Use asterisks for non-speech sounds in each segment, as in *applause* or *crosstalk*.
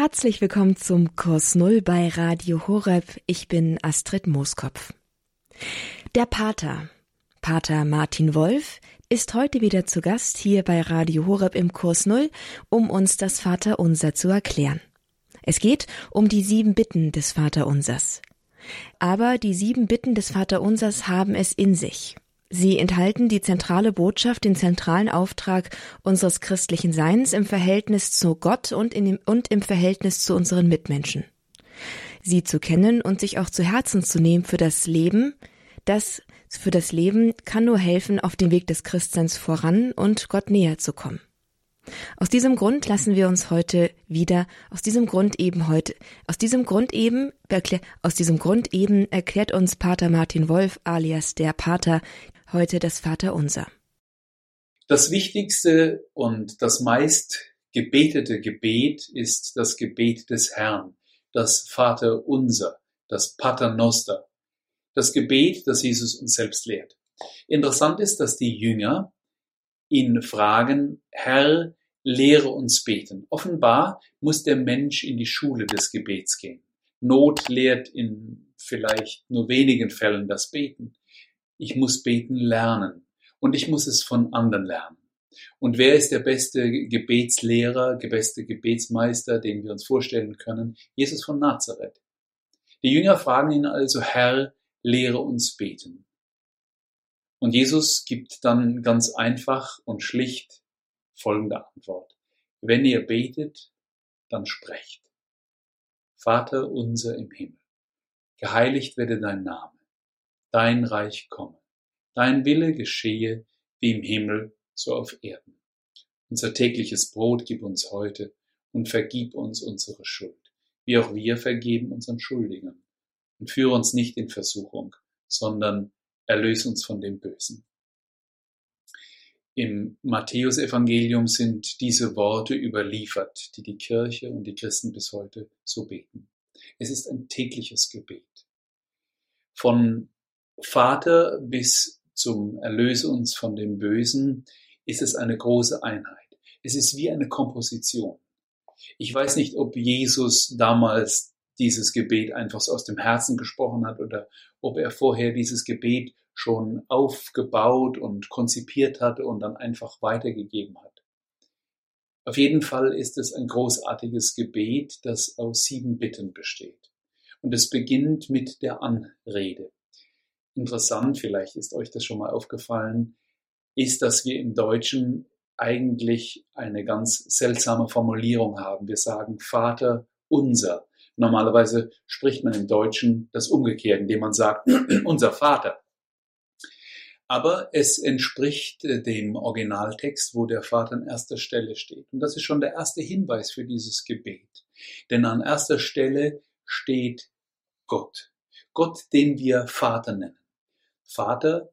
Herzlich willkommen zum Kurs Null bei Radio Horeb. Ich bin Astrid Mooskopf. Der Pater, Pater Martin Wolf, ist heute wieder zu Gast hier bei Radio Horeb im Kurs Null, um uns das Vaterunser zu erklären. Es geht um die sieben Bitten des Vaterunsers. Aber die sieben Bitten des Vaterunsers haben es in sich. Sie enthalten die zentrale Botschaft, den zentralen Auftrag unseres christlichen Seins im Verhältnis zu Gott und, dem, und im Verhältnis zu unseren Mitmenschen. Sie zu kennen und sich auch zu Herzen zu nehmen für das Leben, das für das Leben kann nur helfen, auf dem Weg des Christseins voran und Gott näher zu kommen. Aus diesem Grund lassen wir uns heute wieder, aus diesem Grund eben heute, aus diesem Grund eben, aus diesem Grund eben erklärt uns Pater Martin Wolf alias der Pater heute das Vaterunser. Das wichtigste und das meist gebetete Gebet ist das Gebet des Herrn, das Vaterunser, das Paternoster, das Gebet, das Jesus uns selbst lehrt. Interessant ist, dass die Jünger ihn fragen, Herr, lehre uns beten. Offenbar muss der Mensch in die Schule des Gebets gehen. Not lehrt in vielleicht nur wenigen Fällen das Beten. Ich muss beten lernen und ich muss es von anderen lernen. Und wer ist der beste Gebetslehrer, der beste Gebetsmeister, den wir uns vorstellen können? Jesus von Nazareth. Die Jünger fragen ihn also, Herr, lehre uns beten. Und Jesus gibt dann ganz einfach und schlicht folgende Antwort. Wenn ihr betet, dann sprecht. Vater unser im Himmel, geheiligt werde dein Name, dein Reich komme, dein Wille geschehe wie im Himmel, so auf Erden. Unser tägliches Brot gib uns heute und vergib uns unsere Schuld, wie auch wir vergeben unseren Schuldigern. Und führe uns nicht in Versuchung, sondern erlöse uns von dem Bösen. Im Matthäusevangelium sind diese Worte überliefert, die die Kirche und die Christen bis heute so beten. Es ist ein tägliches Gebet. Von Vater bis zum Erlöse uns von dem Bösen ist es eine große Einheit. Es ist wie eine Komposition. Ich weiß nicht, ob Jesus damals dieses Gebet einfach so aus dem Herzen gesprochen hat oder ob er vorher dieses Gebet schon aufgebaut und konzipiert hatte und dann einfach weitergegeben hat. Auf jeden Fall ist es ein großartiges Gebet, das aus sieben Bitten besteht. Und es beginnt mit der Anrede. Interessant, vielleicht ist euch das schon mal aufgefallen, ist, dass wir im Deutschen eigentlich eine ganz seltsame Formulierung haben. Wir sagen Vater unser. Normalerweise spricht man im Deutschen das umgekehrt, indem man sagt *clears throat* unser Vater aber es entspricht äh, dem Originaltext, wo der Vater an erster Stelle steht. Und das ist schon der erste Hinweis für dieses Gebet. Denn an erster Stelle steht Gott. Gott, den wir Vater nennen. Vater,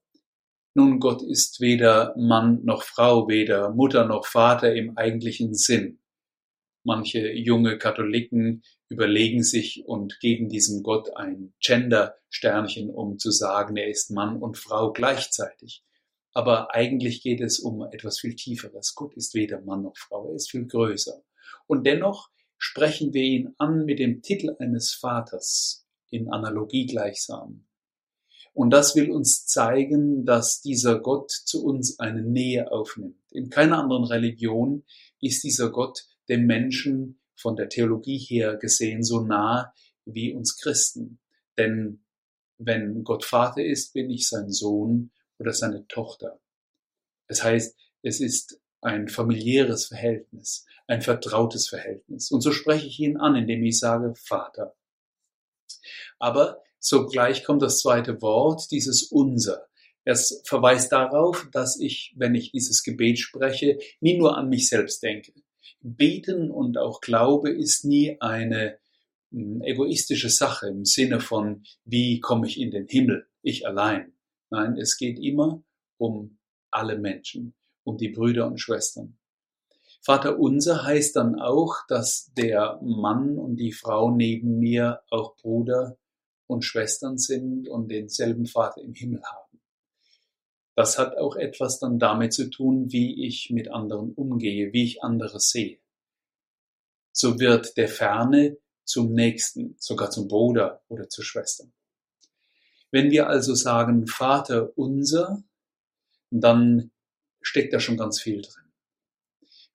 nun Gott ist weder Mann noch Frau, weder Mutter noch Vater im eigentlichen Sinn. Manche junge Katholiken überlegen sich und geben diesem Gott ein Gender-Sternchen, um zu sagen, er ist Mann und Frau gleichzeitig. Aber eigentlich geht es um etwas viel Tieferes. Gott ist weder Mann noch Frau, er ist viel größer. Und dennoch sprechen wir ihn an mit dem Titel eines Vaters in Analogie gleichsam. Und das will uns zeigen, dass dieser Gott zu uns eine Nähe aufnimmt. In keiner anderen Religion ist dieser Gott dem Menschen von der Theologie her gesehen so nah wie uns Christen. Denn wenn Gott Vater ist, bin ich sein Sohn oder seine Tochter. Das heißt, es ist ein familiäres Verhältnis, ein vertrautes Verhältnis. Und so spreche ich ihn an, indem ich sage Vater. Aber sogleich kommt das zweite Wort, dieses Unser. Es verweist darauf, dass ich, wenn ich dieses Gebet spreche, nie nur an mich selbst denke. Beten und auch Glaube ist nie eine hm, egoistische Sache im Sinne von, wie komme ich in den Himmel, ich allein. Nein, es geht immer um alle Menschen, um die Brüder und Schwestern. Vater unser heißt dann auch, dass der Mann und die Frau neben mir auch Bruder und Schwestern sind und denselben Vater im Himmel haben. Das hat auch etwas dann damit zu tun, wie ich mit anderen umgehe, wie ich andere sehe. so wird der Ferne zum Nächsten, sogar zum Bruder oder zur Schwester. Wenn wir also sagen Vater unser, dann steckt da schon ganz viel drin.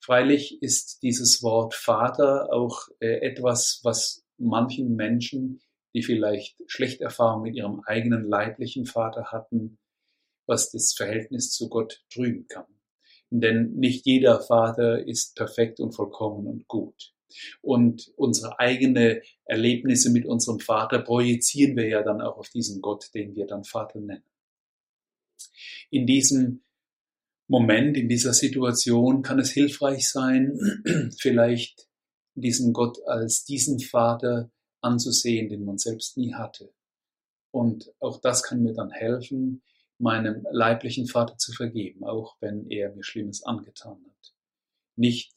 Freilich ist dieses Wort Vater auch äh, etwas, was manchen Menschen, die vielleicht schlechte Erfahrungen mit ihrem eigenen leiblichen Vater hatten, was das Verhältnis zu Gott trüben kann. Denn nicht jeder Vater ist perfekt und vollkommen und gut. Und unsere eigene Erlebnisse mit unserem Vater projizieren wir ja dann auch auf diesen Gott, den wir dann Vater nennen. In diesem Moment, in dieser Situation kann es hilfreich sein, *clears throat* vielleicht diesen Gott als diesen Vater anzusehen, den man selbst nie hatte. Und auch das kann mir dann helfen, meinem leiblichen Vater zu vergeben, auch wenn er mir Schlimmes angetan hat. Nicht,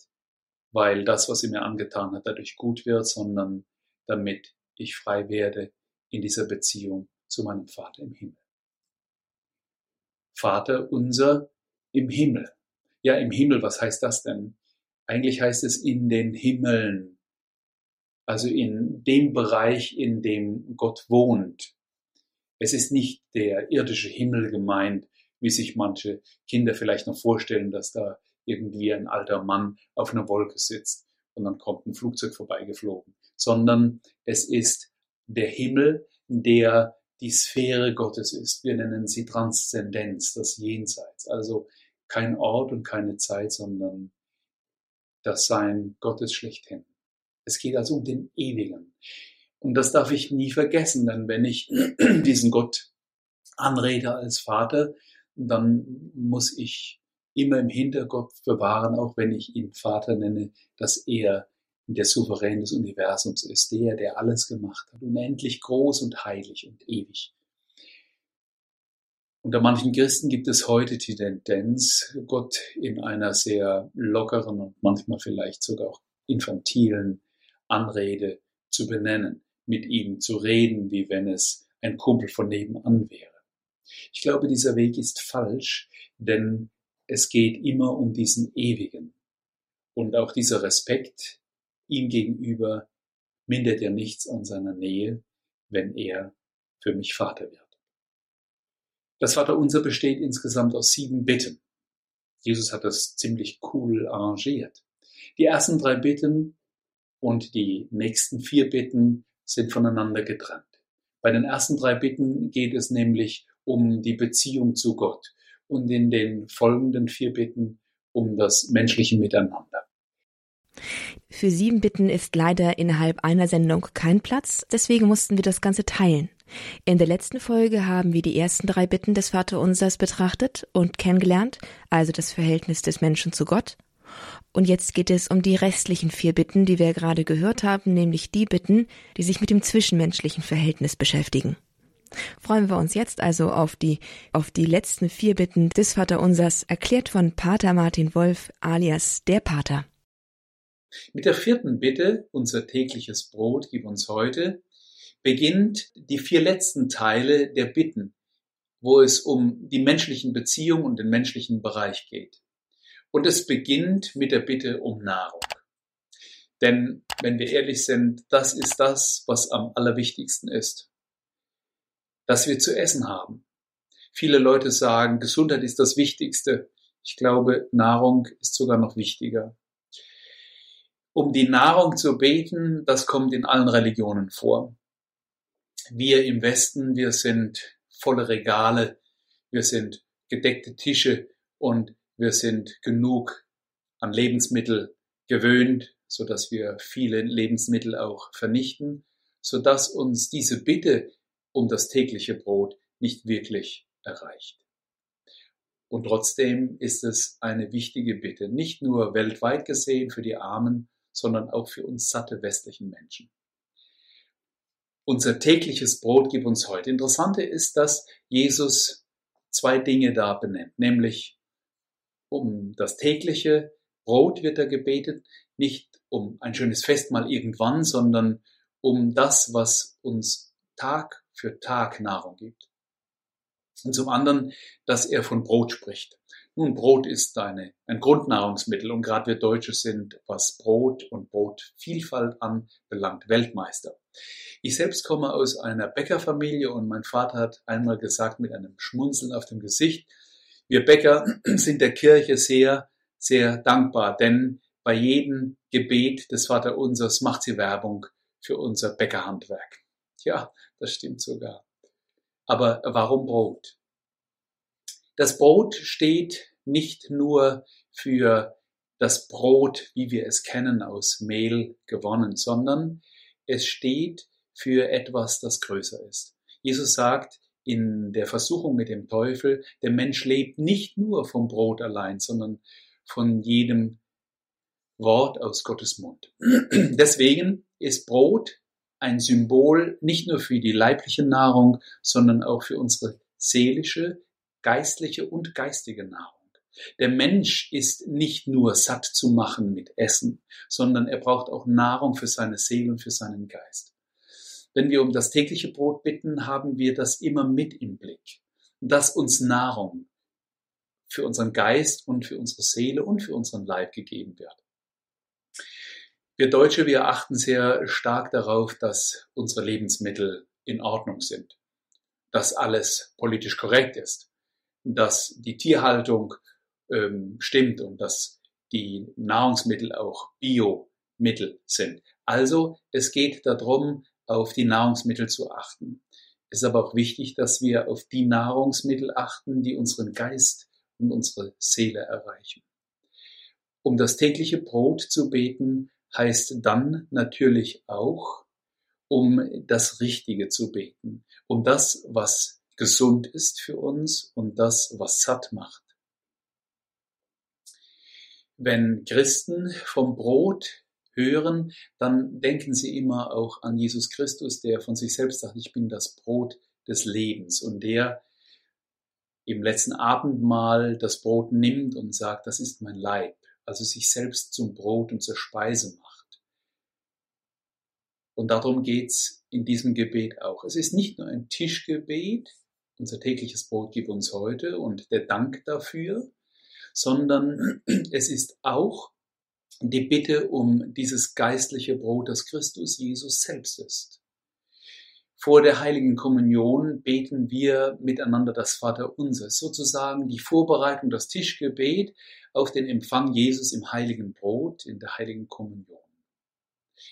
weil das, was er mir angetan hat, dadurch gut wird, sondern damit ich frei werde in dieser Beziehung zu meinem Vater im Himmel. Vater unser im Himmel. Ja, im Himmel, was heißt das denn? Eigentlich heißt es in den Himmeln, also in dem Bereich, in dem Gott wohnt. Es ist nicht der irdische Himmel gemeint, wie sich manche Kinder vielleicht noch vorstellen, dass da irgendwie ein alter Mann auf einer Wolke sitzt und dann kommt ein Flugzeug vorbeigeflogen, sondern es ist der Himmel, der die Sphäre Gottes ist. Wir nennen sie Transzendenz, das Jenseits. Also kein Ort und keine Zeit, sondern das Sein Gottes schlechthin. Es geht also um den Ewigen. Und das darf ich nie vergessen, denn wenn ich *clears throat* diesen Gott anrede als Vater, dann muss ich immer im Hinterkopf bewahren, auch wenn ich ihn Vater nenne, dass er der Souverän des Universums ist, der, der alles gemacht hat, unendlich groß und heilig und ewig. Unter manchen Christen gibt es heute die Tendenz, Gott in einer sehr lockeren und manchmal vielleicht sogar auch infantilen Anrede zu benennen mit ihm zu reden, wie wenn es ein Kumpel von nebenan wäre. Ich glaube, dieser Weg ist falsch, denn es geht immer um diesen Ewigen. Und auch dieser Respekt ihm gegenüber mindert ja nichts an seiner Nähe, wenn er für mich Vater wird. Das Vaterunser besteht insgesamt aus sieben Bitten. Jesus hat das ziemlich cool arrangiert. Die ersten drei Bitten und die nächsten vier Bitten sind voneinander getrennt. Bei den ersten drei Bitten geht es nämlich um die Beziehung zu Gott und in den folgenden vier Bitten um das menschliche Miteinander. Für sieben Bitten ist leider innerhalb einer Sendung kein Platz, deswegen mussten wir das Ganze teilen. In der letzten Folge haben wir die ersten drei Bitten des Vaterunsers betrachtet und kennengelernt, also das Verhältnis des Menschen zu Gott und jetzt geht es um die restlichen vier Bitten, die wir gerade gehört haben, nämlich die Bitten, die sich mit dem zwischenmenschlichen Verhältnis beschäftigen. Freuen wir uns jetzt also auf die, auf die letzten vier Bitten des Vaterunsers, erklärt von Pater Martin Wolf alias der Pater. Mit der vierten Bitte, unser tägliches Brot gib uns heute, beginnt die vier letzten Teile der Bitten, wo es um die menschlichen Beziehungen und den menschlichen Bereich geht. Und es beginnt mit der Bitte um Nahrung. Denn wenn wir ehrlich sind, das ist das, was am allerwichtigsten ist. Dass wir zu essen haben. Viele Leute sagen, Gesundheit ist das Wichtigste. Ich glaube, Nahrung ist sogar noch wichtiger. Um die Nahrung zu beten, das kommt in allen Religionen vor. Wir im Westen, wir sind volle Regale, wir sind gedeckte Tische und wir sind genug an Lebensmittel gewöhnt, so dass wir viele Lebensmittel auch vernichten, so dass uns diese Bitte um das tägliche Brot nicht wirklich erreicht. Und trotzdem ist es eine wichtige Bitte, nicht nur weltweit gesehen für die Armen, sondern auch für uns satte westlichen Menschen. Unser tägliches Brot gibt uns heute. Interessante ist, dass Jesus zwei Dinge da benennt, nämlich um das tägliche Brot wird da gebetet, nicht um ein schönes Festmahl irgendwann, sondern um das, was uns Tag für Tag Nahrung gibt. Und zum anderen, dass er von Brot spricht. Nun, Brot ist eine, ein Grundnahrungsmittel und gerade wir Deutsche sind, was Brot und Brotvielfalt anbelangt, Weltmeister. Ich selbst komme aus einer Bäckerfamilie und mein Vater hat einmal gesagt mit einem Schmunzeln auf dem Gesicht, wir Bäcker *clears throat* sind der Kirche sehr, sehr dankbar, denn bei jedem Gebet des Vaterunsers macht sie Werbung für unser Bäckerhandwerk. Ja, das stimmt sogar. Aber warum Brot? Das Brot steht nicht nur für das Brot, wie wir es kennen, aus Mehl gewonnen, sondern es steht für etwas, das größer ist. Jesus sagt in der Versuchung mit dem Teufel, der Mensch lebt nicht nur vom Brot allein, sondern von jedem Wort aus Gottes Mund. *clears throat* Deswegen ist Brot ein Symbol nicht nur für die leibliche Nahrung, sondern auch für unsere seelische, geistliche und geistige Nahrung. Der Mensch ist nicht nur satt zu machen mit Essen, sondern er braucht auch Nahrung für seine Seele und für seinen Geist. Wenn wir um das tägliche Brot bitten, haben wir das immer mit im Blick, dass uns Nahrung für unseren Geist und für unsere Seele und für unseren Leib gegeben wird. Wir Deutsche, wir achten sehr stark darauf, dass unsere Lebensmittel in Ordnung sind, dass alles politisch korrekt ist, dass die Tierhaltung ähm, stimmt und dass die Nahrungsmittel auch Biomittel sind. Also es geht darum, auf die Nahrungsmittel zu achten. Es ist aber auch wichtig, dass wir auf die Nahrungsmittel achten, die unseren Geist und unsere Seele erreichen. Um das tägliche Brot zu beten, heißt dann natürlich auch, um das Richtige zu beten, um das, was gesund ist für uns und das, was satt macht. Wenn Christen vom Brot hören, dann denken sie immer auch an Jesus Christus, der von sich selbst sagt, ich bin das Brot des Lebens und der im letzten Abendmahl das Brot nimmt und sagt, das ist mein Leib also sich selbst zum Brot und zur Speise macht. Und darum geht's in diesem Gebet auch. Es ist nicht nur ein Tischgebet, unser tägliches Brot gib uns heute und der Dank dafür, sondern *clears throat* es ist auch die Bitte um dieses geistliche Brot, das Christus Jesus selbst ist. Vor der heiligen Kommunion beten wir miteinander das Vaterunser, sozusagen die Vorbereitung, das Tischgebet auf den Empfang Jesus im heiligen Brot, in der heiligen Kommunion.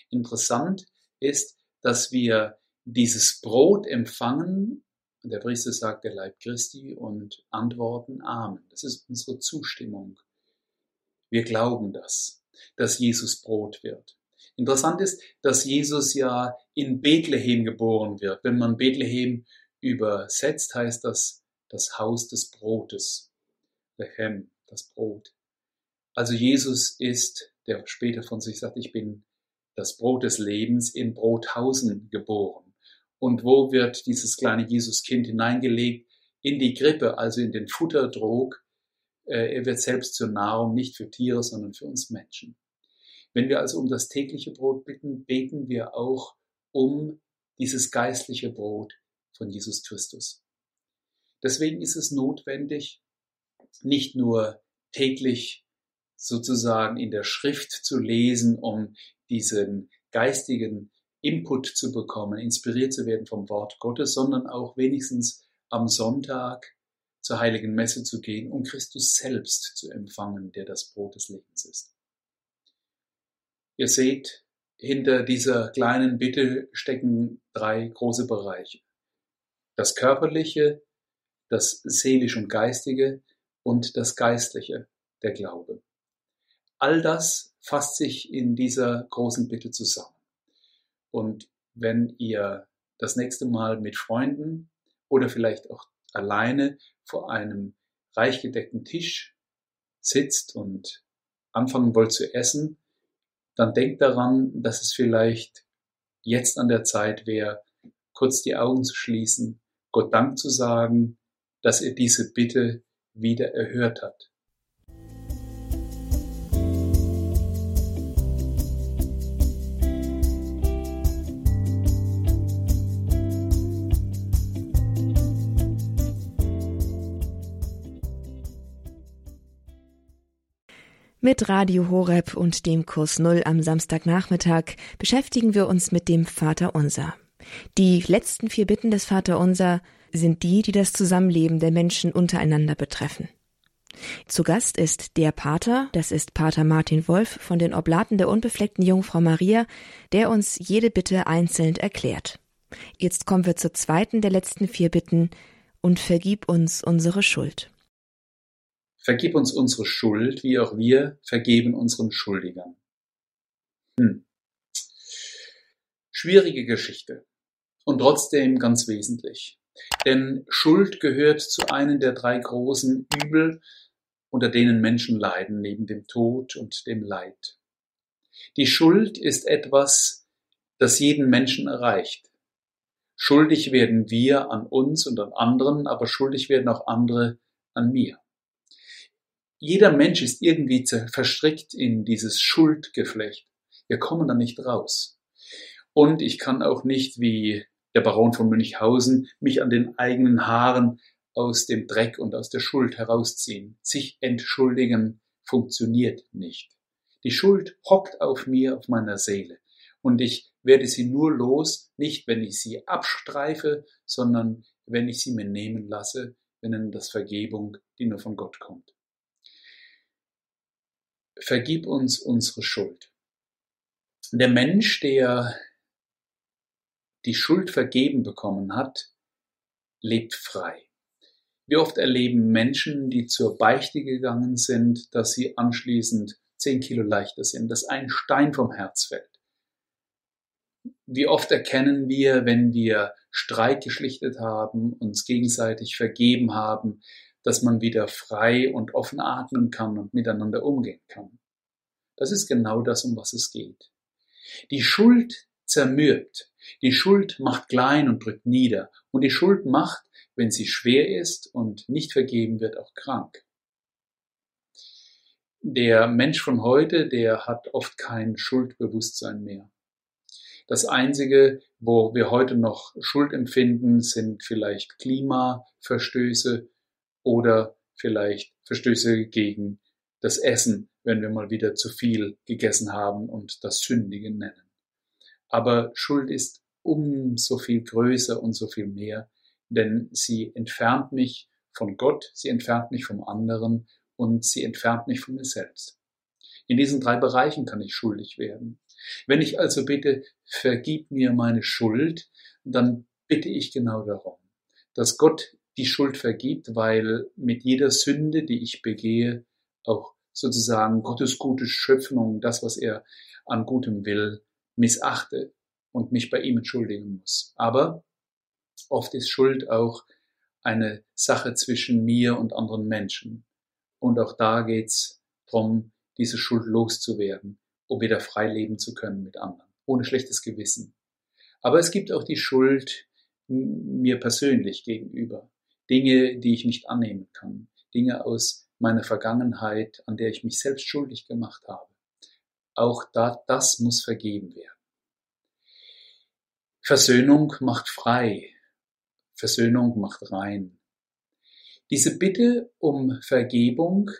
Interessant ist, dass wir dieses Brot empfangen, der Priester sagt der Leib Christi und antworten Amen. Das ist unsere Zustimmung. Wir glauben das, dass Jesus Brot wird. Interessant ist, dass Jesus ja in Bethlehem geboren wird. Wenn man Bethlehem übersetzt, heißt das das Haus des Brotes. Lechem, das Brot. Also Jesus ist, der später von sich sagt, ich bin das Brot des Lebens in Brothausen geboren. Und wo wird dieses kleine Jesuskind hineingelegt? In die Grippe, also in den Futterdrog. Äh, er wird selbst zur Nahrung, nicht für Tiere, sondern für uns Menschen. Wenn wir also um das tägliche Brot bitten, beten wir auch um dieses geistliche Brot von Jesus Christus. Deswegen ist es notwendig, nicht nur täglich sozusagen in der Schrift zu lesen, um diesen geistigen Input zu bekommen, inspiriert zu werden vom Wort Gottes, sondern auch wenigstens am Sonntag zur heiligen Messe zu gehen, um Christus selbst zu empfangen, der das Brot des Lebens ist. Ihr seht, hinter dieser kleinen Bitte stecken drei große Bereiche. Das Körperliche, das Seelisch und Geistige und das Geistliche, der Glaube. All das fasst sich in dieser großen Bitte zusammen. Und wenn ihr das nächste Mal mit Freunden oder vielleicht auch alleine vor einem reich gedeckten Tisch sitzt und anfangen wollt zu essen, dann denkt daran, dass es vielleicht jetzt an der Zeit wäre, kurz die Augen zu schließen, Gott Dank zu sagen, dass er diese Bitte wieder erhört hat. Mit Radio Horeb und dem Kurs Null am Samstagnachmittag beschäftigen wir uns mit dem Vater Unser. Die letzten vier Bitten des Vater Unser sind die, die das Zusammenleben der Menschen untereinander betreffen. Zu Gast ist der Pater, das ist Pater Martin Wolf von den Oblaten der unbefleckten Jungfrau Maria, der uns jede Bitte einzeln erklärt. Jetzt kommen wir zur zweiten der letzten vier Bitten und vergib uns unsere Schuld. Vergib uns unsere Schuld, wie auch wir vergeben unseren Schuldigern. Hm. Schwierige Geschichte und trotzdem ganz wesentlich. Denn Schuld gehört zu einem der drei großen Übel, unter denen Menschen leiden, neben dem Tod und dem Leid. Die Schuld ist etwas, das jeden Menschen erreicht. Schuldig werden wir an uns und an anderen, aber schuldig werden auch andere an mir jeder Mensch ist irgendwie verstrickt in dieses Schuldgeflecht. Wir kommen da nicht raus. Und ich kann auch nicht, wie der Baron von Münchhausen, mich an den eigenen Haaren aus dem Dreck und aus der Schuld herausziehen. Sich entschuldigen funktioniert nicht. Die Schuld hockt auf mir, auf meiner Seele. Und ich werde sie nur los, nicht wenn ich sie abstreife, sondern wenn ich sie mir nehmen lasse, wenn das Vergebung, die nur von Gott kommt vergib uns unsere Schuld. Der Mensch, der die Schuld vergeben bekommen hat, lebt frei. Wie oft erleben Menschen, die zur Beichte gegangen sind, dass sie anschließend zehn Kilo leichter sind, dass ein Stein vom Herz fällt. Wie oft erkennen wir, wenn wir Streit geschlichtet haben, uns gegenseitig vergeben haben, dass man wieder frei und offen atmen kann und miteinander umgehen kann. Das ist genau das, um was es geht. Die Schuld zermürbt, die Schuld macht klein und drückt nieder, und die Schuld macht, wenn sie schwer ist und nicht vergeben wird, auch krank. Der Mensch von heute, der hat oft kein Schuldbewusstsein mehr. Das Einzige, wo wir heute noch Schuld empfinden, sind vielleicht Klimaverstöße oder vielleicht Verstöße gegen das Essen, wenn wir mal wieder zu viel gegessen haben und das Sündigen nennen. Aber Schuld ist umso viel größer und so viel mehr, denn sie entfernt mich von Gott, sie entfernt mich vom anderen und sie entfernt mich von mir selbst. In diesen drei Bereichen kann ich schuldig werden. Wenn ich also bitte, vergib mir meine Schuld, dann bitte ich genau darum, dass Gott die Schuld vergibt, weil mit jeder Sünde, die ich begehe, auch sozusagen Gottes gute Schöpfung, das, was er an Gutem will, missachte und mich bei ihm entschuldigen muss. Aber oft ist Schuld auch eine Sache zwischen mir und anderen Menschen. Und auch da geht's darum, diese Schuld loszuwerden, um wieder frei leben zu können mit anderen, ohne schlechtes Gewissen. Aber es gibt auch die Schuld mir persönlich gegenüber. Dinge, die ich nicht annehmen kann, Dinge aus meiner Vergangenheit, an der ich mich selbst schuldig gemacht habe. Auch da, das muss vergeben werden. Versöhnung macht frei. Versöhnung macht rein. Diese Bitte um Vergebung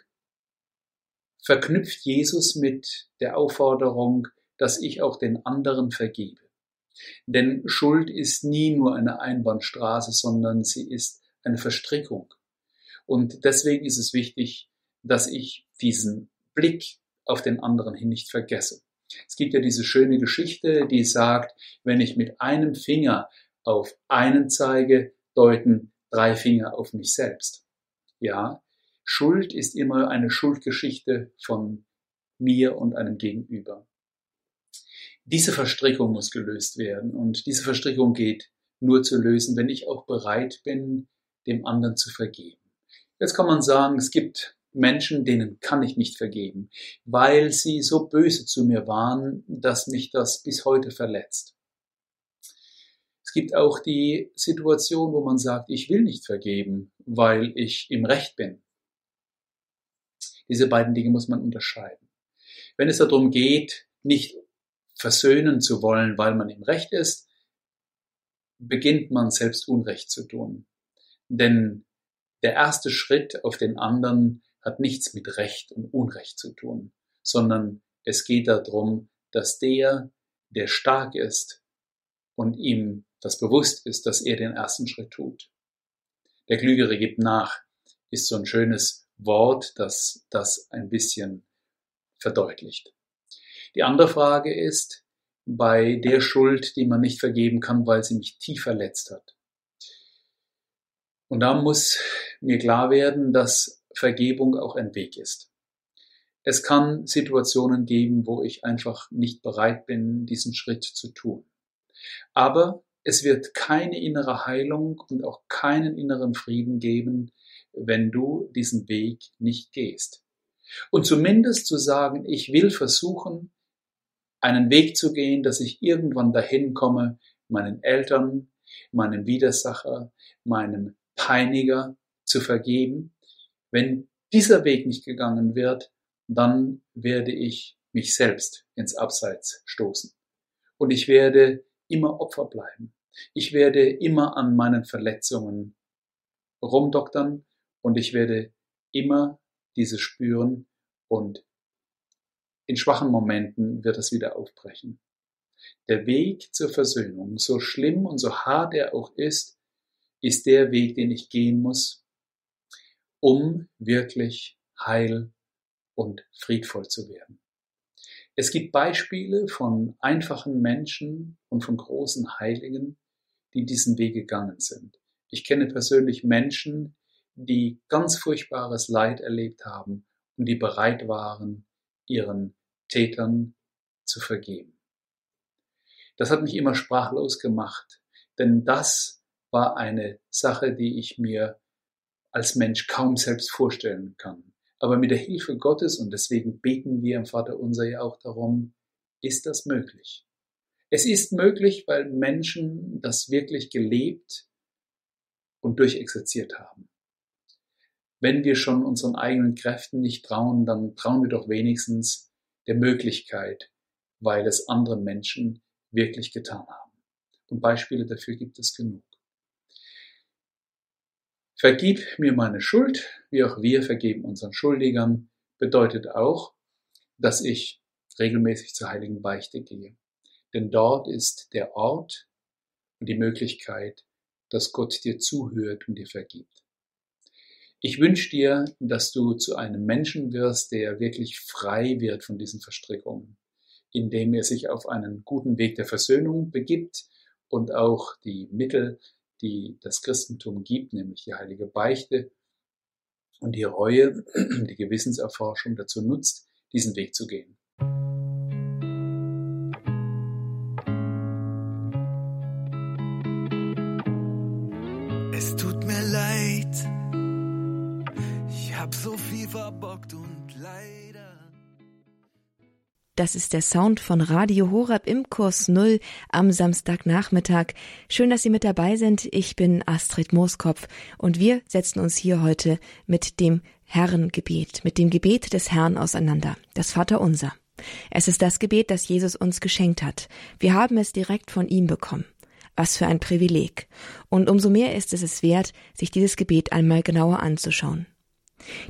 verknüpft Jesus mit der Aufforderung, dass ich auch den anderen vergebe. Denn Schuld ist nie nur eine Einbahnstraße, sondern sie ist eine Verstrickung. Und deswegen ist es wichtig, dass ich diesen Blick auf den anderen hin nicht vergesse. Es gibt ja diese schöne Geschichte, die sagt, wenn ich mit einem Finger auf einen zeige, deuten drei Finger auf mich selbst. Ja, Schuld ist immer eine Schuldgeschichte von mir und einem Gegenüber. Diese Verstrickung muss gelöst werden und diese Verstrickung geht nur zu lösen, wenn ich auch bereit bin, dem anderen zu vergeben. Jetzt kann man sagen, es gibt Menschen, denen kann ich nicht vergeben, weil sie so böse zu mir waren, dass mich das bis heute verletzt. Es gibt auch die Situation, wo man sagt, ich will nicht vergeben, weil ich im Recht bin. Diese beiden Dinge muss man unterscheiden. Wenn es darum geht, nicht versöhnen zu wollen, weil man im Recht ist, beginnt man selbst Unrecht zu tun. Denn der erste Schritt auf den anderen hat nichts mit Recht und Unrecht zu tun, sondern es geht darum, dass der, der stark ist und ihm das bewusst ist, dass er den ersten Schritt tut. Der Klügere gibt nach, ist so ein schönes Wort, das das ein bisschen verdeutlicht. Die andere Frage ist, bei der Schuld, die man nicht vergeben kann, weil sie mich tief verletzt hat. Und da muss mir klar werden, dass Vergebung auch ein Weg ist. Es kann Situationen geben, wo ich einfach nicht bereit bin, diesen Schritt zu tun. Aber es wird keine innere Heilung und auch keinen inneren Frieden geben, wenn du diesen Weg nicht gehst. Und zumindest zu sagen, ich will versuchen, einen Weg zu gehen, dass ich irgendwann dahin komme, meinen Eltern, meinem Widersacher, meinem Peiniger zu vergeben. Wenn dieser Weg nicht gegangen wird, dann werde ich mich selbst ins Abseits stoßen. Und ich werde immer Opfer bleiben. Ich werde immer an meinen Verletzungen rumdoktern und ich werde immer diese spüren und in schwachen Momenten wird es wieder aufbrechen. Der Weg zur Versöhnung, so schlimm und so hart er auch ist, ist der Weg, den ich gehen muss, um wirklich heil und friedvoll zu werden. Es gibt Beispiele von einfachen Menschen und von großen Heiligen, die diesen Weg gegangen sind. Ich kenne persönlich Menschen, die ganz furchtbares Leid erlebt haben und die bereit waren, ihren Tätern zu vergeben. Das hat mich immer sprachlos gemacht, denn das war eine Sache, die ich mir als Mensch kaum selbst vorstellen kann. Aber mit der Hilfe Gottes, und deswegen beten wir im Vater unser ja auch darum, ist das möglich. Es ist möglich, weil Menschen das wirklich gelebt und durchexerziert haben. Wenn wir schon unseren eigenen Kräften nicht trauen, dann trauen wir doch wenigstens der Möglichkeit, weil es andere Menschen wirklich getan haben. Und Beispiele dafür gibt es genug. Vergib mir meine Schuld, wie auch wir vergeben unseren Schuldigern, bedeutet auch, dass ich regelmäßig zur heiligen Beichte gehe. Denn dort ist der Ort und die Möglichkeit, dass Gott dir zuhört und dir vergibt. Ich wünsche dir, dass du zu einem Menschen wirst, der wirklich frei wird von diesen Verstrickungen, indem er sich auf einen guten Weg der Versöhnung begibt und auch die Mittel, die das Christentum gibt, nämlich die heilige Beichte und die Reue, *clears throat* die Gewissenserforschung dazu nutzt, diesen Weg zu gehen. Das ist der Sound von Radio Horab im Kurs Null am Samstagnachmittag. Schön, dass Sie mit dabei sind. Ich bin Astrid Mooskopf und wir setzen uns hier heute mit dem Herrengebet, mit dem Gebet des Herrn auseinander, das Vaterunser. Es ist das Gebet, das Jesus uns geschenkt hat. Wir haben es direkt von ihm bekommen. Was für ein Privileg. Und umso mehr ist es es wert, sich dieses Gebet einmal genauer anzuschauen.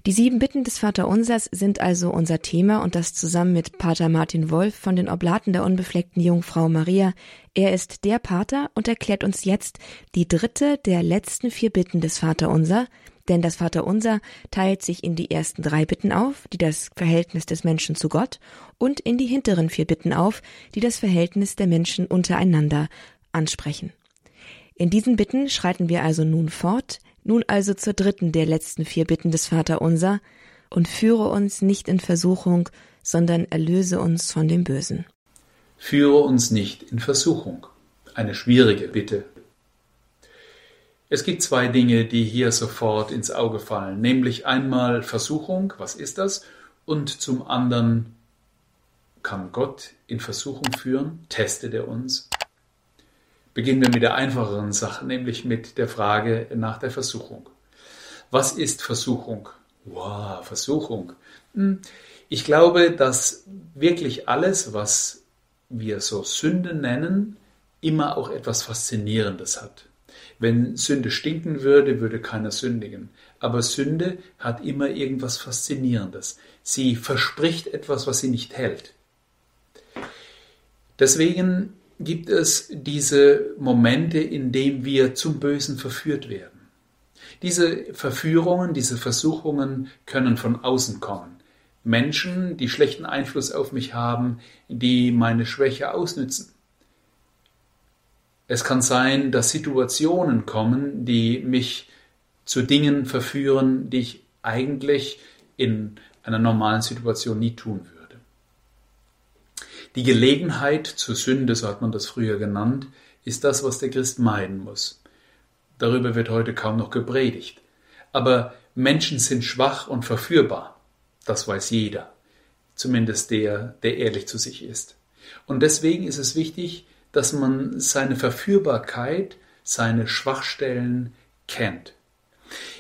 Die sieben Bitten des Vaterunsers sind also unser Thema und das zusammen mit Pater Martin Wolf von den Oblaten der unbefleckten Jungfrau Maria. Er ist der Pater und erklärt uns jetzt die dritte der letzten vier Bitten des Vaterunser, denn das Vaterunser teilt sich in die ersten drei Bitten auf, die das Verhältnis des Menschen zu Gott, und in die hinteren vier Bitten auf, die das Verhältnis der Menschen untereinander ansprechen. In diesen Bitten schreiten wir also nun fort, nun also zur dritten der letzten vier Bitten des Vaterunser, und führe uns nicht in Versuchung, sondern erlöse uns von dem Bösen. Führe uns nicht in Versuchung. Eine schwierige Bitte. Es gibt zwei Dinge, die hier sofort ins Auge fallen, nämlich einmal Versuchung, was ist das? Und zum anderen kann Gott in Versuchung führen, testet er uns. Beginnen wir mit der einfacheren Sache, nämlich mit der Frage nach der Versuchung. Was ist Versuchung? Wow, Versuchung. Hm, ich glaube, dass wirklich alles, was wir so Sünde nennen, immer auch etwas Faszinierendes hat. Wenn Sünde stinken würde, würde keiner sündigen. Aber Sünde hat immer irgendwas Faszinierendes. Sie verspricht etwas, was sie nicht hält. Deswegen gibt es diese Momente, in denen wir zum Bösen verführt werden. Diese Verführungen, diese Versuchungen können von außen kommen. Menschen, die schlechten Einfluss auf mich haben, die meine Schwäche ausnützen. Es kann sein, dass Situationen kommen, die mich zu Dingen verführen, die ich eigentlich in einer normalen Situation nie tun würde. Die Gelegenheit zur Sünde, so hat man das früher genannt, ist das, was der Christ meiden muss. Darüber wird heute kaum noch gepredigt. Aber Menschen sind schwach und verführbar. Das weiß jeder. Zumindest der, der ehrlich zu sich ist. Und deswegen ist es wichtig, dass man seine Verführbarkeit, seine Schwachstellen kennt.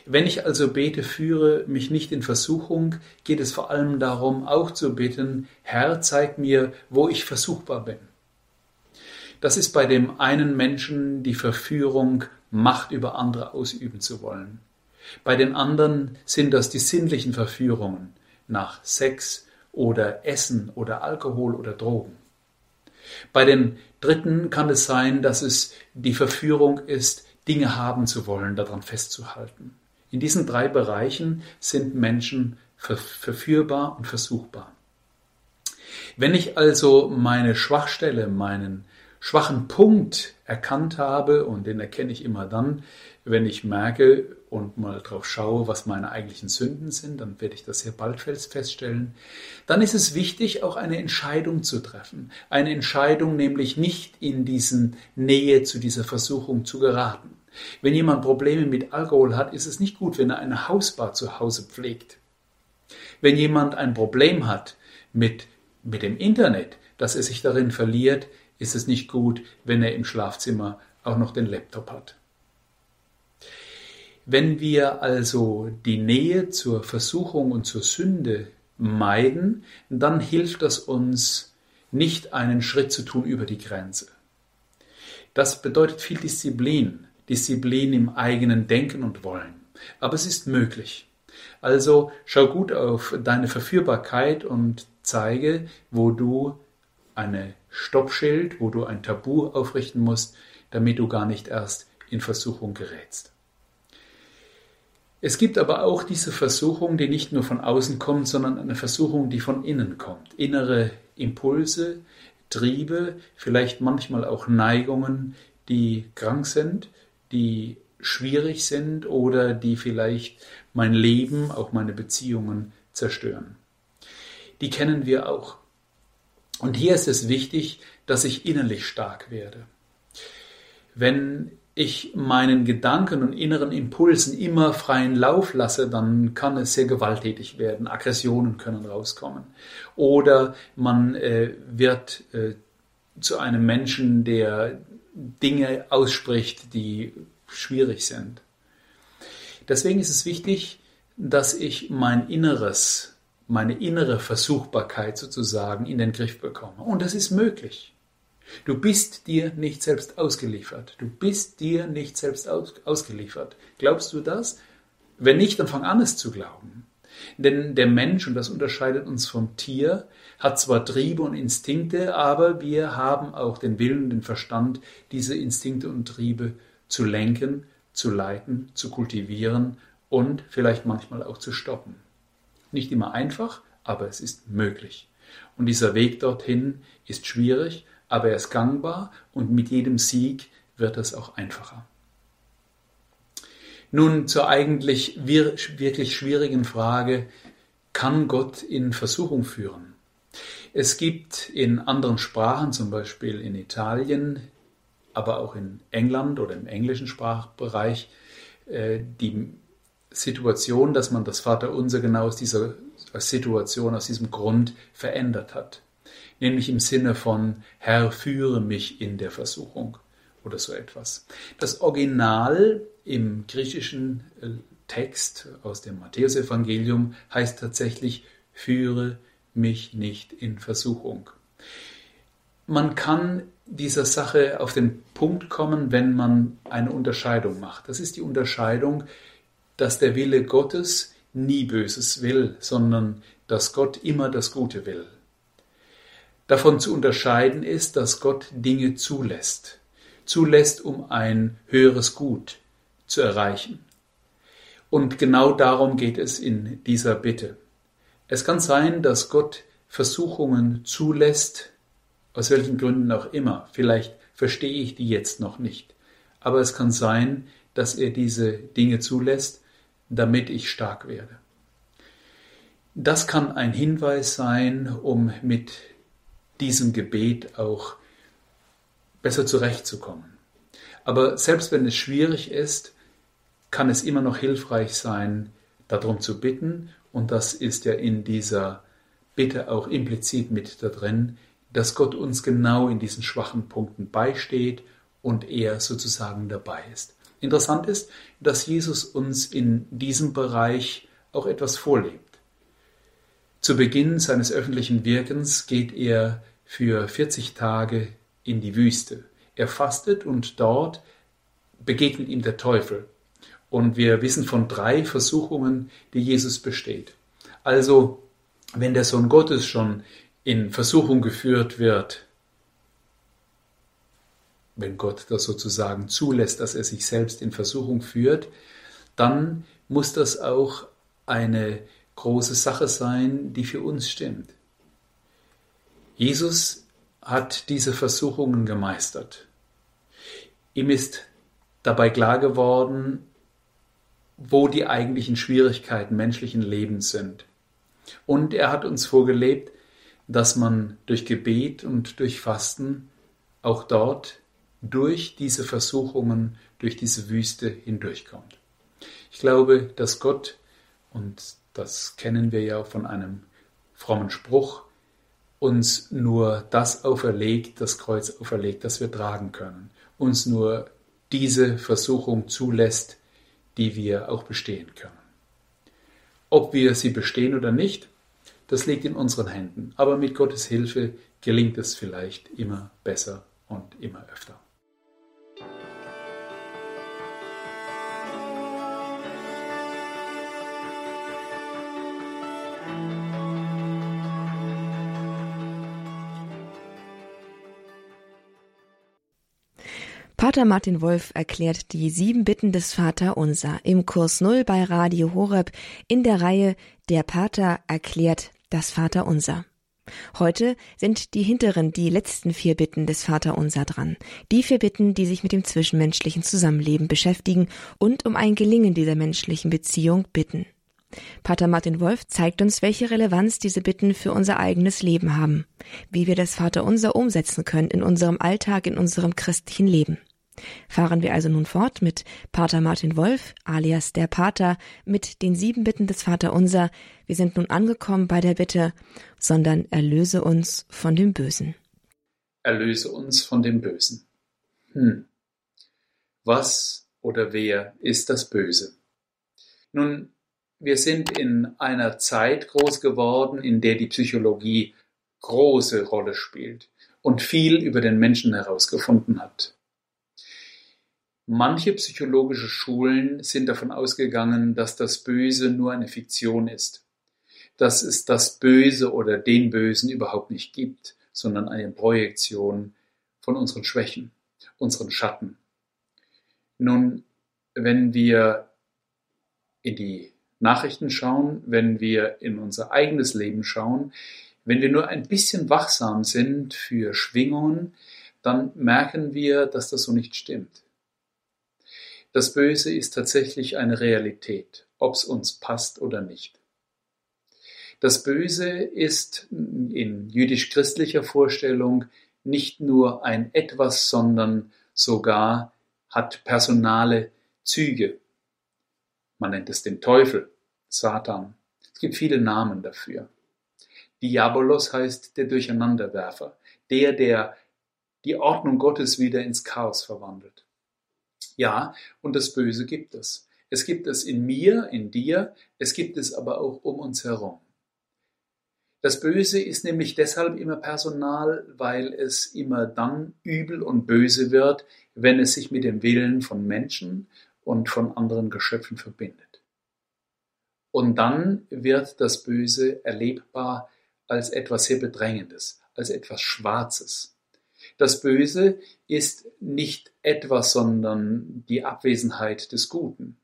Wenn ich also bete, führe mich nicht in Versuchung, geht es vor allem darum, auch zu bitten, Herr, zeig mir, wo ich versuchbar bin. Das ist bei dem einen Menschen die Verführung, Macht über andere ausüben zu wollen. Bei den anderen sind das die sinnlichen Verführungen nach Sex oder Essen oder Alkohol oder Drogen. Bei den Dritten kann es sein, dass es die Verführung ist, Dinge haben zu wollen, daran festzuhalten. In diesen drei Bereichen sind Menschen verführbar und versuchbar. Wenn ich also meine Schwachstelle, meinen schwachen Punkt erkannt habe, und den erkenne ich immer dann, wenn ich merke und mal drauf schaue, was meine eigentlichen Sünden sind, dann werde ich das sehr bald feststellen, dann ist es wichtig, auch eine Entscheidung zu treffen. Eine Entscheidung nämlich nicht in diesen Nähe zu dieser Versuchung zu geraten. Wenn jemand Probleme mit Alkohol hat, ist es nicht gut, wenn er eine Hausbar zu Hause pflegt. Wenn jemand ein Problem hat mit, mit dem Internet, dass er sich darin verliert, ist es nicht gut, wenn er im Schlafzimmer auch noch den Laptop hat. Wenn wir also die Nähe zur Versuchung und zur Sünde meiden, dann hilft das uns nicht einen Schritt zu tun über die Grenze. Das bedeutet viel Disziplin, Disziplin im eigenen Denken und Wollen. Aber es ist möglich. Also schau gut auf deine Verführbarkeit und zeige, wo du eine Stoppschild, wo du ein Tabu aufrichten musst, damit du gar nicht erst in Versuchung gerätst. Es gibt aber auch diese Versuchung, die nicht nur von außen kommt, sondern eine Versuchung, die von innen kommt. Innere Impulse, Triebe, vielleicht manchmal auch Neigungen, die krank sind, die schwierig sind oder die vielleicht mein Leben, auch meine Beziehungen zerstören. Die kennen wir auch. Und hier ist es wichtig, dass ich innerlich stark werde. Wenn ich meinen Gedanken und inneren Impulsen immer freien Lauf lasse, dann kann es sehr gewalttätig werden. Aggressionen können rauskommen. Oder man äh, wird äh, zu einem Menschen, der Dinge ausspricht, die schwierig sind. Deswegen ist es wichtig, dass ich mein Inneres meine innere Versuchbarkeit sozusagen in den Griff bekomme. Und das ist möglich. Du bist dir nicht selbst ausgeliefert. Du bist dir nicht selbst aus, ausgeliefert. Glaubst du das? Wenn nicht, dann fang an es zu glauben. Denn der Mensch, und das unterscheidet uns vom Tier, hat zwar Triebe und Instinkte, aber wir haben auch den Willen, den Verstand, diese Instinkte und Triebe zu lenken, zu leiten, zu kultivieren und vielleicht manchmal auch zu stoppen. Nicht immer einfach, aber es ist möglich. Und dieser Weg dorthin ist schwierig, aber er ist gangbar und mit jedem Sieg wird es auch einfacher. Nun zur eigentlich wirklich schwierigen Frage, kann Gott in Versuchung führen? Es gibt in anderen Sprachen, zum Beispiel in Italien, aber auch in England oder im englischen Sprachbereich, äh, die Situation, dass man das Vaterunser genau aus dieser Situation, aus diesem Grund verändert hat. Nämlich im Sinne von Herr, führe mich in der Versuchung oder so etwas. Das Original im griechischen äh, Text aus dem Matthäusevangelium heißt tatsächlich, führe mich nicht in Versuchung. man kann dieser Sache auf den Punkt kommen, wenn man eine Unterscheidung macht. Das ist die Unterscheidung, dass der Wille Gottes nie Böses will, sondern dass Gott immer das Gute will. Davon zu unterscheiden ist, dass Gott Dinge zulässt. Zulässt, um ein höheres Gut zu erreichen. Und genau darum geht es in dieser Bitte. Es kann sein, dass Gott Versuchungen zulässt, aus welchen Gründen auch immer. Vielleicht verstehe ich die jetzt noch nicht. Aber es kann sein, dass er diese Dinge zulässt, damit ich stark werde. Das kann ein Hinweis sein, um mit diesem Gebet auch besser zurechtzukommen. Aber selbst wenn es schwierig ist, kann es immer noch hilfreich sein, darum zu bitten. Und das ist ja in dieser Bitte auch implizit mit da drin, dass Gott uns genau in diesen schwachen Punkten beisteht und er sozusagen dabei ist. Interessant ist, dass Jesus uns in diesem Bereich auch etwas vorlebt. Zu Beginn seines öffentlichen Wirkens geht er für 40 Tage in die Wüste. Er fastet und dort begegnet ihm der Teufel. Und wir wissen von drei Versuchungen, die Jesus besteht. Also, wenn der Sohn Gottes schon in Versuchung geführt wird, wenn Gott das sozusagen zulässt, dass er sich selbst in Versuchung führt, dann muss das auch eine große Sache sein, die für uns stimmt. Jesus hat diese Versuchungen gemeistert. Ihm ist dabei klar geworden, wo die eigentlichen Schwierigkeiten menschlichen Lebens sind. Und er hat uns vorgelebt, dass man durch Gebet und durch Fasten auch dort durch diese Versuchungen, durch diese Wüste hindurchkommt. Ich glaube, dass Gott, und das kennen wir ja von einem frommen Spruch, uns nur das auferlegt, das Kreuz auferlegt, das wir tragen können, uns nur diese Versuchung zulässt, die wir auch bestehen können. Ob wir sie bestehen oder nicht, das liegt in unseren Händen. Aber mit Gottes Hilfe gelingt es vielleicht immer besser und immer öfter. Pater Martin Wolf erklärt die sieben Bitten des Vater Unser im Kurs Null bei Radio Horeb in der Reihe Der Pater erklärt das Vater Unser. Heute sind die hinteren, die letzten vier Bitten des Vater Unser dran. Die vier Bitten, die sich mit dem zwischenmenschlichen Zusammenleben beschäftigen und um ein Gelingen dieser menschlichen Beziehung bitten. Pater Martin Wolf zeigt uns, welche Relevanz diese Bitten für unser eigenes Leben haben, wie wir das Vaterunser umsetzen können in unserem Alltag, in unserem christlichen Leben. Fahren wir also nun fort mit Pater Martin Wolf, alias der Pater, mit den sieben Bitten des Vaterunser. Wir sind nun angekommen bei der Bitte, sondern erlöse uns von dem Bösen. Erlöse uns von dem Bösen. Hm. Was oder wer ist das Böse? Nun, wir sind in einer Zeit groß geworden, in der die Psychologie große Rolle spielt und viel über den Menschen herausgefunden hat. Manche psychologische Schulen sind davon ausgegangen, dass das Böse nur eine Fiktion ist, dass es das Böse oder den Bösen überhaupt nicht gibt, sondern eine Projektion von unseren Schwächen, unseren Schatten. Nun, wenn wir in die Nachrichten schauen, wenn wir in unser eigenes Leben schauen, wenn wir nur ein bisschen wachsam sind für Schwingungen, dann merken wir, dass das so nicht stimmt. Das Böse ist tatsächlich eine Realität, ob es uns passt oder nicht. Das Böse ist in jüdisch-christlicher Vorstellung nicht nur ein etwas, sondern sogar hat personale Züge. Man nennt es den Teufel, Satan. Es gibt viele Namen dafür. Diabolos heißt der Durcheinanderwerfer, der, der die Ordnung Gottes wieder ins Chaos verwandelt. Ja, und das Böse gibt es. Es gibt es in mir, in dir, es gibt es aber auch um uns herum. Das Böse ist nämlich deshalb immer Personal, weil es immer dann übel und böse wird, wenn es sich mit dem Willen von Menschen und von anderen Geschöpfen verbindet. Und dann wird das Böse erlebbar als etwas sehr Bedrängendes, als etwas Schwarzes. Das Böse ist nicht etwas, sondern die Abwesenheit des Guten.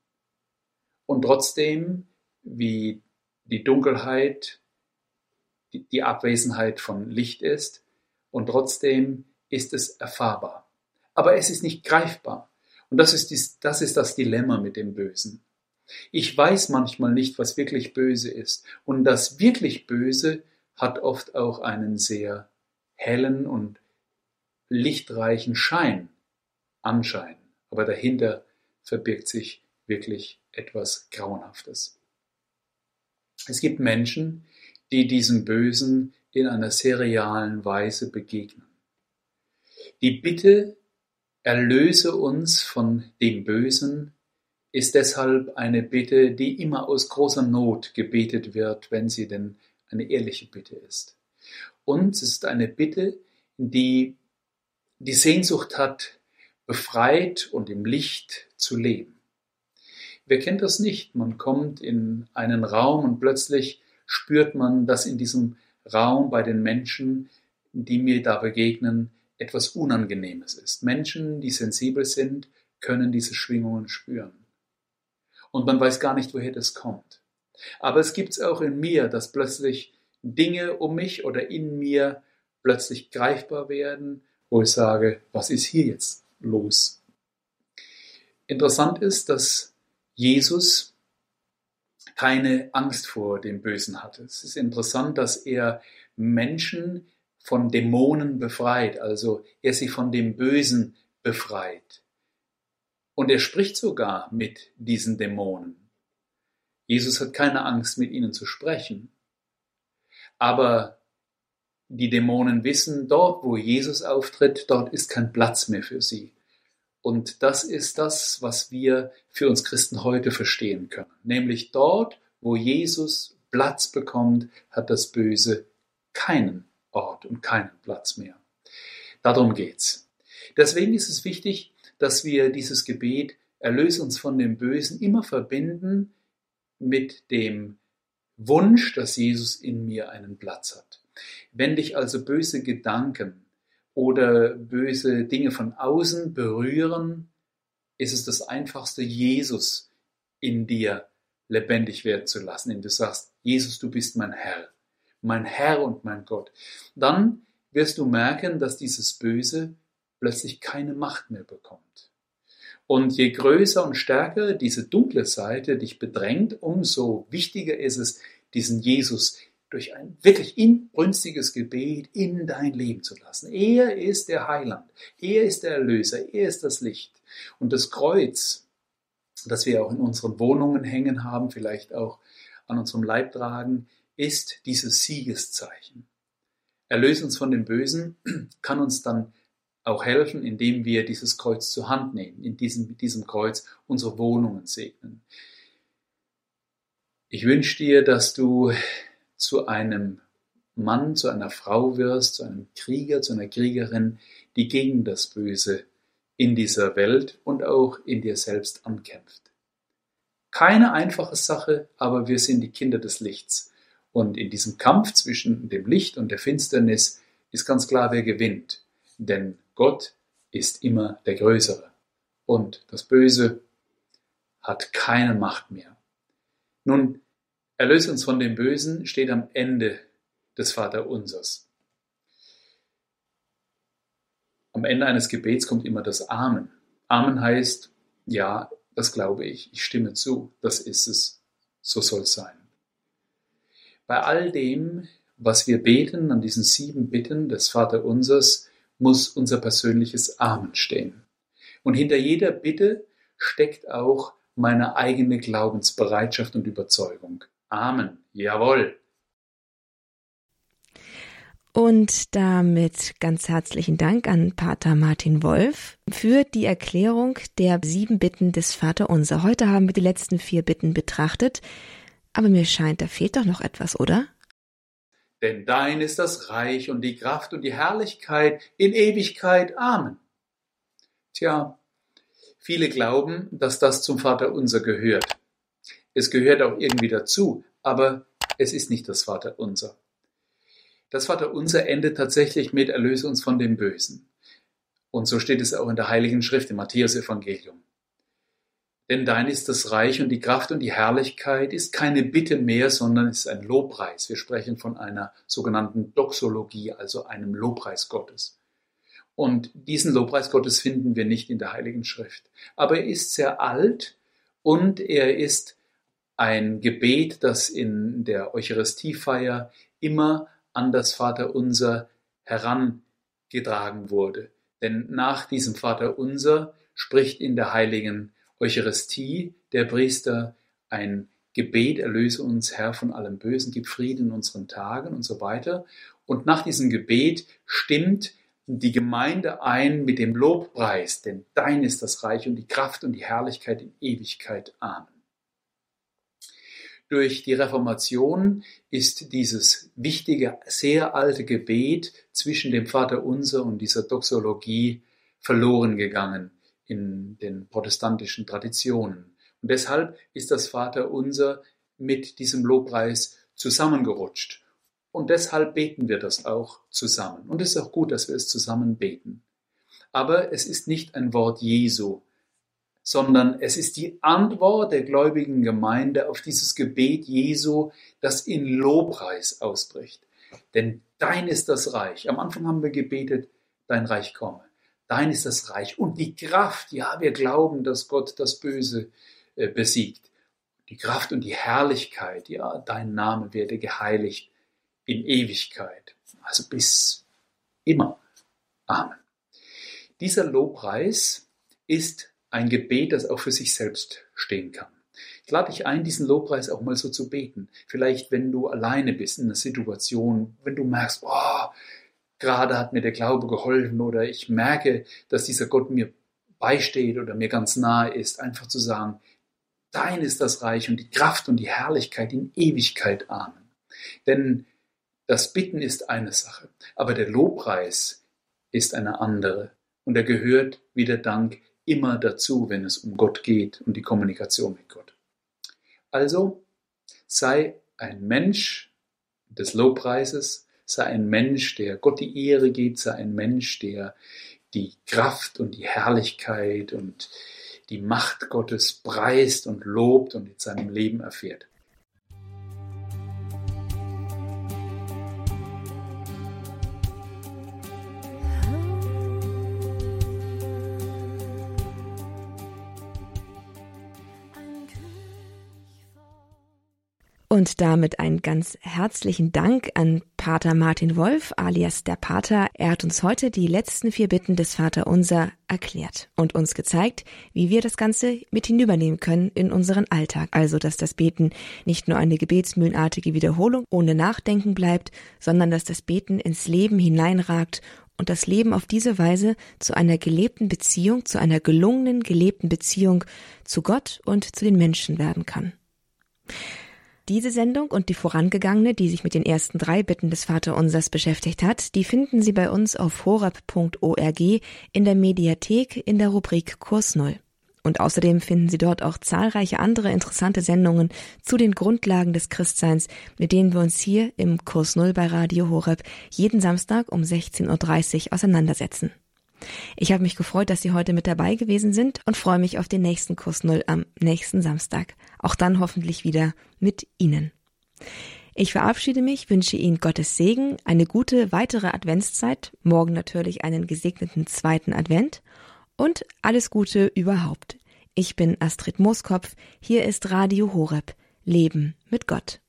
Und trotzdem, wie die Dunkelheit die Abwesenheit von Licht ist und trotzdem ist es erfahrbar. Aber es ist nicht greifbar. Und das ist, dies, das ist das Dilemma mit dem Bösen. Ich weiß manchmal nicht, was wirklich böse ist. Und das wirklich Böse hat oft auch einen sehr hellen und lichtreichen Schein, Anschein. Aber dahinter verbirgt sich wirklich etwas Grauenhaftes. Es gibt Menschen, die diesem Bösen in einer serialen Weise begegnen. Die Bitte, erlöse uns von dem Bösen, ist deshalb eine Bitte, die immer aus großer Not gebetet wird, wenn sie denn eine ehrliche Bitte ist. Und es ist eine Bitte, die die Sehnsucht hat, befreit und im Licht zu leben. Wer kennt das nicht? Man kommt in einen Raum und plötzlich spürt man, dass in diesem Raum bei den Menschen, die mir da begegnen, etwas Unangenehmes ist. Menschen, die sensibel sind, können diese Schwingungen spüren. Und man weiß gar nicht, woher das kommt. Aber es gibt es auch in mir, dass plötzlich Dinge um mich oder in mir plötzlich greifbar werden, wo ich sage, was ist hier jetzt los? Interessant ist, dass Jesus keine Angst vor dem Bösen hatte. Es ist interessant, dass er Menschen von Dämonen befreit, also er sie von dem Bösen befreit. Und er spricht sogar mit diesen Dämonen. Jesus hat keine Angst, mit ihnen zu sprechen. Aber die Dämonen wissen, dort, wo Jesus auftritt, dort ist kein Platz mehr für sie. Und das ist das, was wir für uns Christen heute verstehen können. Nämlich dort, wo Jesus Platz bekommt, hat das Böse keinen Ort und keinen Platz mehr. Darum geht's. Deswegen ist es wichtig, dass wir dieses Gebet Erlöse uns von dem Bösen immer verbinden mit dem Wunsch, dass Jesus in mir einen Platz hat. Wenn dich also böse Gedanken oder böse Dinge von außen berühren, ist es das Einfachste, Jesus in dir lebendig werden zu lassen, indem du sagst, Jesus, du bist mein Herr, mein Herr und mein Gott. Dann wirst du merken, dass dieses Böse plötzlich keine Macht mehr bekommt. Und je größer und stärker diese dunkle Seite dich bedrängt, umso wichtiger ist es, diesen Jesus durch ein wirklich inbrünstiges Gebet in dein Leben zu lassen. Er ist der Heiland, er ist der Erlöser, er ist das Licht. Und das Kreuz, das wir auch in unseren Wohnungen hängen haben, vielleicht auch an unserem Leib tragen, ist dieses Siegeszeichen. Erlöse uns von dem Bösen, *clears throat* kann uns dann auch helfen, indem wir dieses Kreuz zur Hand nehmen, in diesem, mit diesem Kreuz unsere Wohnungen segnen. Ich wünsche dir, dass du zu einem Mann, zu einer Frau wirst, zu einem Krieger, zu einer Kriegerin, die gegen das Böse in dieser Welt und auch in dir selbst ankämpft. Keine einfache Sache, aber wir sind die Kinder des Lichts. Und in diesem Kampf zwischen dem Licht und der Finsternis ist ganz klar, wer gewinnt. Denn Gott ist immer der Größere. Und das Böse hat keine Macht mehr. Nun, Erlöse uns von dem Bösen steht am Ende des Vaterunsers. Am Ende eines Gebets kommt immer das Amen. Amen heißt, ja, das glaube ich, ich stimme zu, das ist es, so soll es sein. Bei all dem, was wir beten an diesen sieben Bitten des Vaterunsers, muss unser persönliches Amen stehen. Und hinter jeder Bitte steckt auch meine eigene Glaubensbereitschaft und Überzeugung. Amen. Jawohl. Und damit ganz herzlichen Dank an Pater Martin Wolf für die Erklärung der sieben Bitten des Vaterunser. Heute haben wir die letzten vier Bitten betrachtet, aber mir scheint, da fehlt doch noch etwas, oder? denn dein ist das Reich und die Kraft und die Herrlichkeit in Ewigkeit. Amen. Tja, viele glauben, dass das zum Vater unser gehört. Es gehört auch irgendwie dazu, aber es ist nicht das Vater unser. Das Vater unser endet tatsächlich mit Erlöse uns von dem Bösen. Und so steht es auch in der Heiligen Schrift im Matthäus-Evangelium. Denn dein ist das Reich und die Kraft und die Herrlichkeit ist keine Bitte mehr, sondern ist ein Lobpreis. Wir sprechen von einer sogenannten Doxologie, also einem Lobpreis Gottes. Und diesen Lobpreis Gottes finden wir nicht in der Heiligen Schrift. Aber er ist sehr alt und er ist ein Gebet, das in der Eucharistiefeier immer an das Vaterunser herangetragen wurde. Denn nach diesem Vaterunser spricht in der heiligen Eucharistie der Priester ein Gebet, erlöse uns Herr von allem Bösen, gib Frieden in unseren Tagen und so weiter. Und nach diesem Gebet stimmt die Gemeinde ein mit dem Lobpreis, denn dein ist das Reich und die Kraft und die Herrlichkeit in Ewigkeit. Amen. Durch die Reformation ist dieses wichtige, sehr alte Gebet zwischen dem Vater Unser und dieser Doxologie verloren gegangen in den protestantischen Traditionen. Und deshalb ist das Vater Unser mit diesem Lobpreis zusammengerutscht. Und deshalb beten wir das auch zusammen. Und es ist auch gut, dass wir es zusammen beten. Aber es ist nicht ein Wort Jesu, sondern es ist die Antwort der gläubigen Gemeinde auf dieses Gebet Jesu, das in Lobpreis ausbricht. Denn dein ist das Reich. Am Anfang haben wir gebetet, dein Reich komme. Dein ist das Reich und die Kraft. Ja, wir glauben, dass Gott das Böse äh, besiegt. Die Kraft und die Herrlichkeit. Ja, dein Name werde geheiligt in Ewigkeit. Also bis immer. Amen. Dieser Lobpreis ist ein Gebet, das auch für sich selbst stehen kann. Ich lade dich ein, diesen Lobpreis auch mal so zu beten. Vielleicht, wenn du alleine bist in einer Situation, wenn du merkst, oh, gerade hat mir der Glaube geholfen oder ich merke, dass dieser Gott mir beisteht oder mir ganz nahe ist, einfach zu sagen, dein ist das Reich und die Kraft und die Herrlichkeit in Ewigkeit. Amen. Denn das Bitten ist eine Sache, aber der Lobpreis ist eine andere und er gehört wie der Dank immer dazu, wenn es um Gott geht und die Kommunikation mit Gott. Also sei ein Mensch des Lobpreises, sei ein Mensch, der Gott die Ehre gibt, sei ein Mensch, der die Kraft und die Herrlichkeit und die Macht Gottes preist und lobt und in seinem Leben erfährt. Und damit einen ganz herzlichen Dank an Pater Martin Wolf, alias der Pater. Er hat uns heute die letzten vier Bitten des Vaterunser erklärt und uns gezeigt, wie wir das Ganze mit hinübernehmen können in unseren Alltag. Also, dass das Beten nicht nur eine gebetsmühlenartige Wiederholung ohne Nachdenken bleibt, sondern dass das Beten ins Leben hineinragt und das Leben auf diese Weise zu einer gelebten Beziehung, zu einer gelungenen gelebten Beziehung zu Gott und zu den Menschen werden kann. Diese Sendung und die vorangegangene, die sich mit den ersten drei Bitten des Vaterunsers beschäftigt hat, die finden Sie bei uns auf horab.org in der Mediathek in der Rubrik Kurs Null. Und außerdem finden Sie dort auch zahlreiche andere interessante Sendungen zu den Grundlagen des Christseins, mit denen wir uns hier im Kurs Null bei Radio Horeb jeden Samstag um 16.30 Uhr auseinandersetzen. Ich habe mich gefreut, dass Sie heute mit dabei gewesen sind und freue mich auf den nächsten Kurs Null am nächsten Samstag. Auch dann hoffentlich wieder mit Ihnen. Ich verabschiede mich, wünsche Ihnen Gottes Segen, eine gute weitere Adventszeit, morgen natürlich einen gesegneten zweiten Advent und alles Gute überhaupt. Ich bin Astrid Mooskopf, hier ist Radio Horeb, Leben mit Gott.